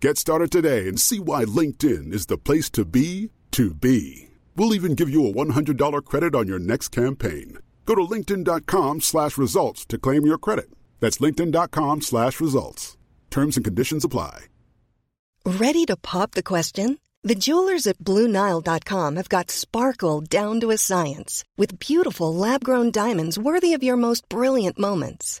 Get started today and see why LinkedIn is the place to be to be. We'll even give you a $100 credit on your next campaign. Go to linkedin.com slash results to claim your credit. That's linkedin.com slash results. Terms and conditions apply. Ready to pop the question? The jewelers at BlueNile.com have got sparkle down to a science with beautiful lab grown diamonds worthy of your most brilliant moments.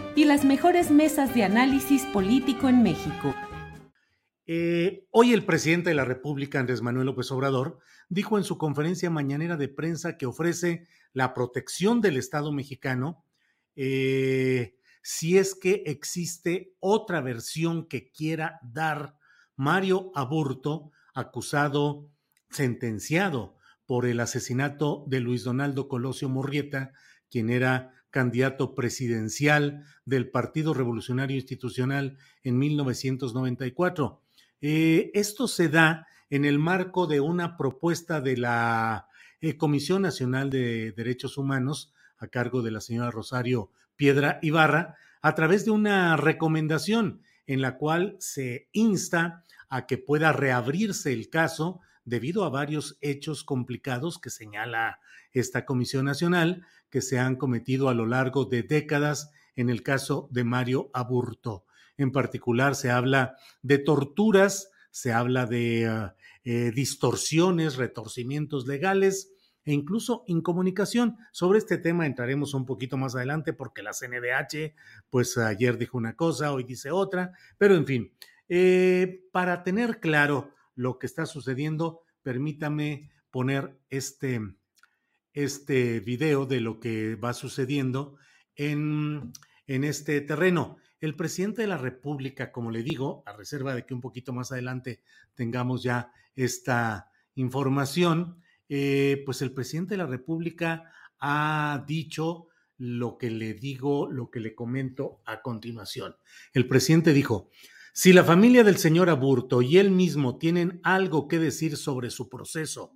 y las mejores mesas de análisis político en México. Eh, hoy el presidente de la República, Andrés Manuel López Obrador, dijo en su conferencia mañanera de prensa que ofrece la protección del Estado mexicano eh, si es que existe otra versión que quiera dar Mario Aburto, acusado, sentenciado por el asesinato de Luis Donaldo Colosio Murrieta, quien era candidato presidencial del Partido Revolucionario Institucional en 1994. Eh, esto se da en el marco de una propuesta de la eh, Comisión Nacional de Derechos Humanos a cargo de la señora Rosario Piedra Ibarra, a través de una recomendación en la cual se insta a que pueda reabrirse el caso debido a varios hechos complicados que señala esta Comisión Nacional que se han cometido a lo largo de décadas en el caso de Mario Aburto. En particular, se habla de torturas, se habla de ah, eh, distorsiones, retorcimientos legales e incluso incomunicación. Sobre este tema entraremos un poquito más adelante porque la CNDH, pues ayer dijo una cosa, hoy dice otra, pero en fin, eh, para tener claro lo que está sucediendo, permítame poner este, este video de lo que va sucediendo en, en este terreno. El presidente de la República, como le digo, a reserva de que un poquito más adelante tengamos ya esta información, eh, pues el presidente de la República ha dicho lo que le digo, lo que le comento a continuación. El presidente dijo, si la familia del señor Aburto y él mismo tienen algo que decir sobre su proceso,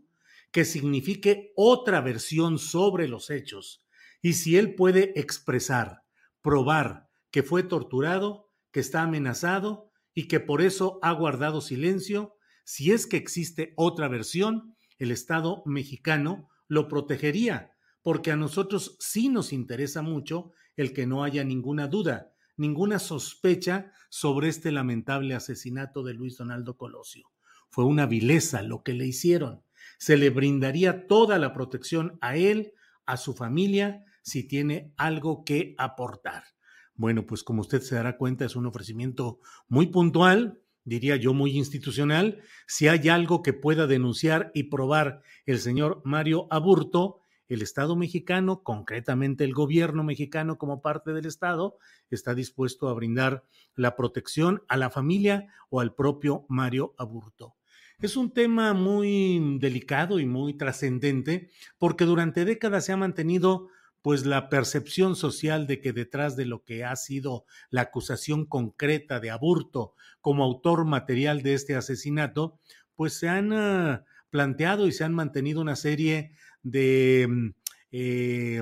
que signifique otra versión sobre los hechos, y si él puede expresar, probar, que fue torturado, que está amenazado y que por eso ha guardado silencio, si es que existe otra versión, el Estado mexicano lo protegería, porque a nosotros sí nos interesa mucho el que no haya ninguna duda, ninguna sospecha sobre este lamentable asesinato de Luis Donaldo Colosio. Fue una vileza lo que le hicieron. Se le brindaría toda la protección a él, a su familia, si tiene algo que aportar. Bueno, pues como usted se dará cuenta, es un ofrecimiento muy puntual, diría yo muy institucional. Si hay algo que pueda denunciar y probar el señor Mario Aburto, el Estado mexicano, concretamente el gobierno mexicano como parte del Estado, está dispuesto a brindar la protección a la familia o al propio Mario Aburto. Es un tema muy delicado y muy trascendente porque durante décadas se ha mantenido pues la percepción social de que detrás de lo que ha sido la acusación concreta de Aburto como autor material de este asesinato, pues se han ah, planteado y se han mantenido una serie de mm, eh,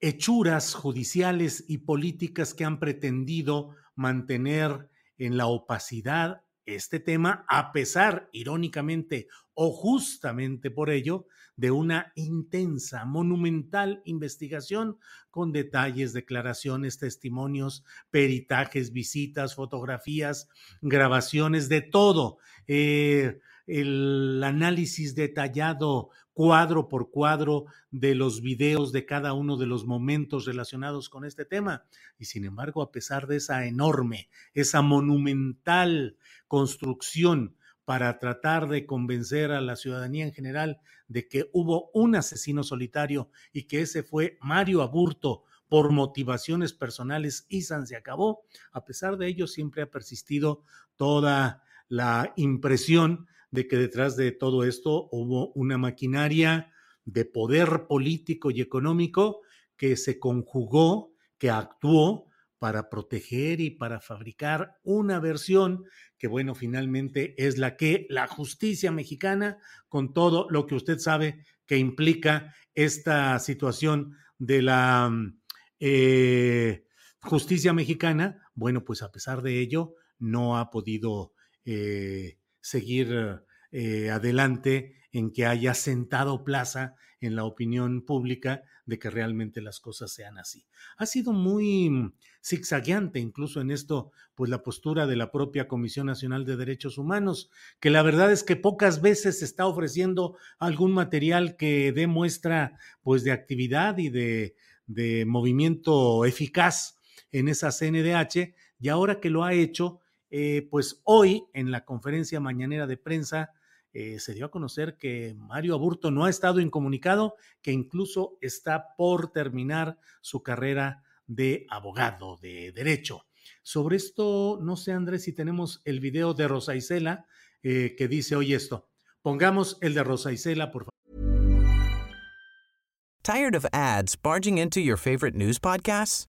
hechuras judiciales y políticas que han pretendido mantener en la opacidad este tema, a pesar, irónicamente o justamente por ello, de una intensa, monumental investigación con detalles, declaraciones, testimonios, peritajes, visitas, fotografías, grabaciones, de todo. Eh, el análisis detallado cuadro por cuadro de los videos de cada uno de los momentos relacionados con este tema. Y sin embargo, a pesar de esa enorme, esa monumental construcción para tratar de convencer a la ciudadanía en general de que hubo un asesino solitario y que ese fue Mario Aburto por motivaciones personales y San se acabó. A pesar de ello, siempre ha persistido toda la impresión de que detrás de todo esto hubo una maquinaria de poder político y económico que se conjugó, que actuó para proteger y para fabricar una versión que, bueno, finalmente es la que la justicia mexicana, con todo lo que usted sabe que implica esta situación de la eh, justicia mexicana, bueno, pues a pesar de ello, no ha podido eh, seguir eh, adelante en que haya sentado plaza en la opinión pública de que realmente las cosas sean así. Ha sido muy mm, zigzagueante incluso en esto, pues la postura de la propia Comisión Nacional de Derechos Humanos, que la verdad es que pocas veces está ofreciendo algún material que dé muestra pues de actividad y de, de movimiento eficaz en esa CNDH, y ahora que lo ha hecho, eh, pues hoy en la conferencia mañanera de prensa eh, se dio a conocer que Mario Aburto no ha estado incomunicado, que incluso está por terminar su carrera de abogado de derecho. Sobre esto, no sé, Andrés, si tenemos el video de Rosa Isela eh, que dice hoy esto. Pongamos el de Rosa Isela, por favor. ¿Tired of ads barging into your favorite news podcasts?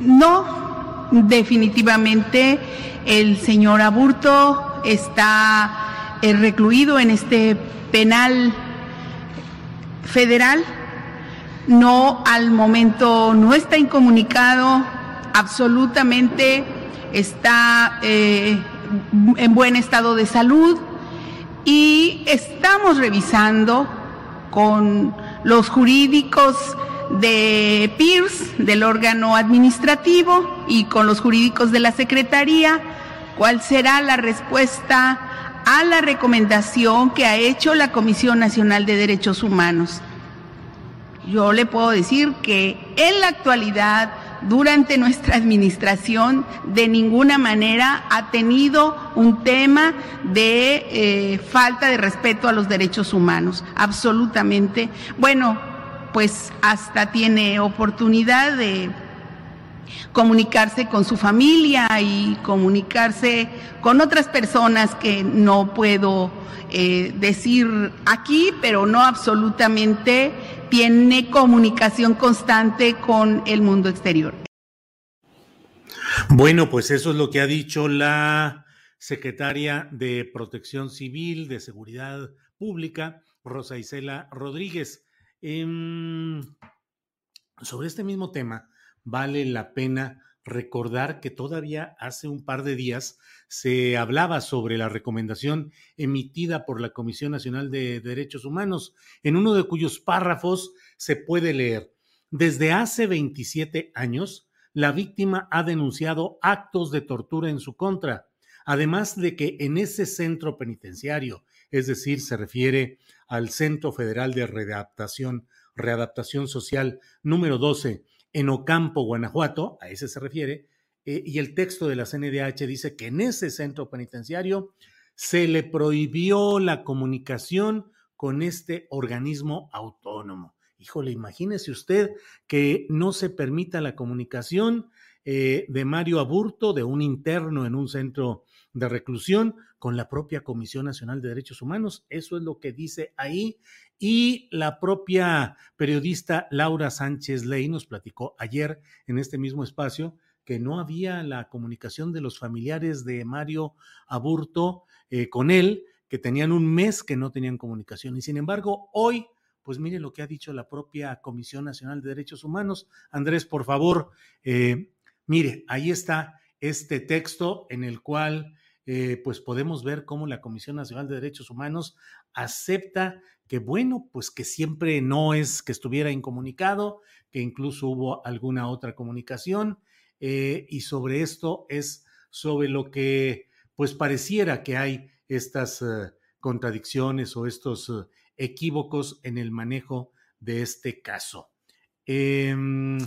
No, definitivamente el señor Aburto está eh, recluido en este penal federal. No, al momento no está incomunicado, absolutamente está eh, en buen estado de salud y estamos revisando con los jurídicos de PIRS, del órgano administrativo, y con los jurídicos de la Secretaría, cuál será la respuesta a la recomendación que ha hecho la Comisión Nacional de Derechos Humanos. Yo le puedo decir que en la actualidad, durante nuestra administración, de ninguna manera ha tenido un tema de eh, falta de respeto a los derechos humanos. Absolutamente. Bueno, pues hasta tiene oportunidad de comunicarse con su familia y comunicarse con otras personas que no puedo eh, decir aquí, pero no absolutamente tiene comunicación constante con el mundo exterior. Bueno, pues eso es lo que ha dicho la secretaria de Protección Civil, de Seguridad Pública, Rosa Isela Rodríguez. Em, sobre este mismo tema, vale la pena recordar que todavía hace un par de días se hablaba sobre la recomendación emitida por la Comisión Nacional de Derechos Humanos, en uno de cuyos párrafos se puede leer, desde hace 27 años, la víctima ha denunciado actos de tortura en su contra, además de que en ese centro penitenciario, es decir, se refiere al Centro Federal de Readaptación, Readaptación Social número 12 en Ocampo, Guanajuato, a ese se refiere, eh, y el texto de la CNDH dice que en ese centro penitenciario se le prohibió la comunicación con este organismo autónomo. Híjole, imagínese usted que no se permita la comunicación eh, de Mario Aburto, de un interno en un centro de reclusión, con la propia Comisión Nacional de Derechos Humanos. Eso es lo que dice ahí. Y la propia periodista Laura Sánchez Ley nos platicó ayer en este mismo espacio que no había la comunicación de los familiares de Mario Aburto eh, con él, que tenían un mes que no tenían comunicación. Y sin embargo, hoy, pues mire lo que ha dicho la propia Comisión Nacional de Derechos Humanos. Andrés, por favor, eh, mire, ahí está este texto en el cual eh, pues podemos ver cómo la Comisión Nacional de Derechos Humanos acepta que, bueno, pues que siempre no es que estuviera incomunicado, que incluso hubo alguna otra comunicación, eh, y sobre esto es sobre lo que pues pareciera que hay estas eh, contradicciones o estos equívocos en el manejo de este caso. Em,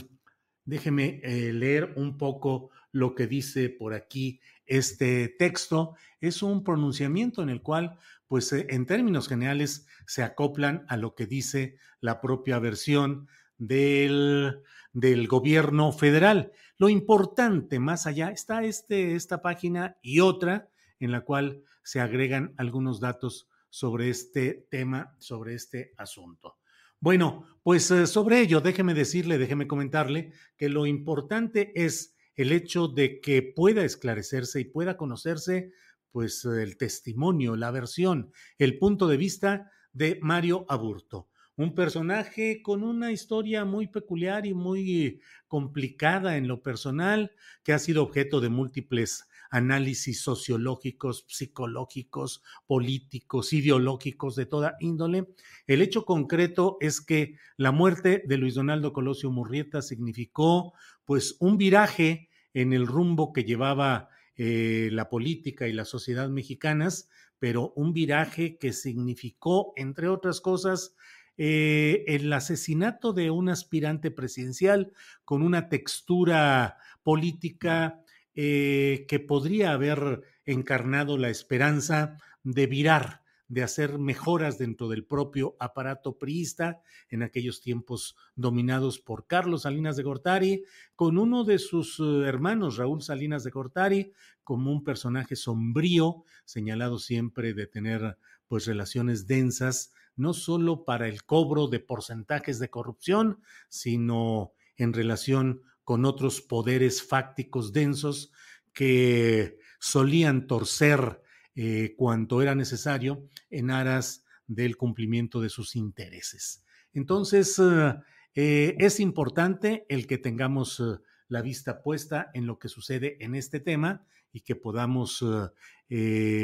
déjeme leer un poco lo que dice por aquí este texto. Es un pronunciamiento en el cual, pues en términos generales, se acoplan a lo que dice la propia versión del, del gobierno federal. Lo importante más allá está este, esta página y otra en la cual se agregan algunos datos sobre este tema, sobre este asunto. Bueno, pues eh, sobre ello, déjeme decirle, déjeme comentarle que lo importante es el hecho de que pueda esclarecerse y pueda conocerse pues el testimonio, la versión, el punto de vista de Mario Aburto. Un personaje con una historia muy peculiar y muy complicada en lo personal, que ha sido objeto de múltiples análisis sociológicos, psicológicos, políticos, ideológicos de toda índole. El hecho concreto es que la muerte de Luis Donaldo Colosio Murrieta significó pues un viraje en el rumbo que llevaba eh, la política y la sociedad mexicanas, pero un viraje que significó, entre otras cosas, eh, el asesinato de un aspirante presidencial con una textura política eh, que podría haber encarnado la esperanza de virar, de hacer mejoras dentro del propio aparato priista en aquellos tiempos dominados por Carlos Salinas de Gortari, con uno de sus eh, hermanos, Raúl Salinas de Gortari, como un personaje sombrío, señalado siempre de tener pues relaciones densas no solo para el cobro de porcentajes de corrupción, sino en relación con otros poderes fácticos densos que solían torcer eh, cuanto era necesario en aras del cumplimiento de sus intereses. Entonces, eh, eh, es importante el que tengamos la vista puesta en lo que sucede en este tema y que podamos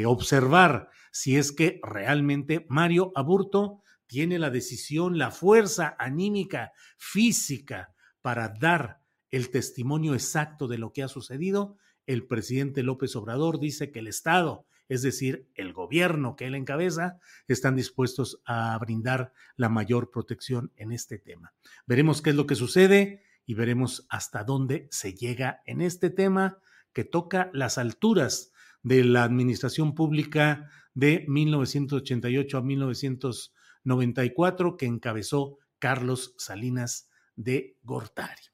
observar si es que realmente Mario Aburto tiene la decisión, la fuerza anímica, física para dar el testimonio exacto de lo que ha sucedido. El presidente López Obrador dice que el Estado, es decir, el gobierno que él encabeza, están dispuestos a brindar la mayor protección en este tema. Veremos qué es lo que sucede y veremos hasta dónde se llega en este tema que toca las alturas de la administración pública de 1988 a 1994 que encabezó Carlos Salinas de Gortari.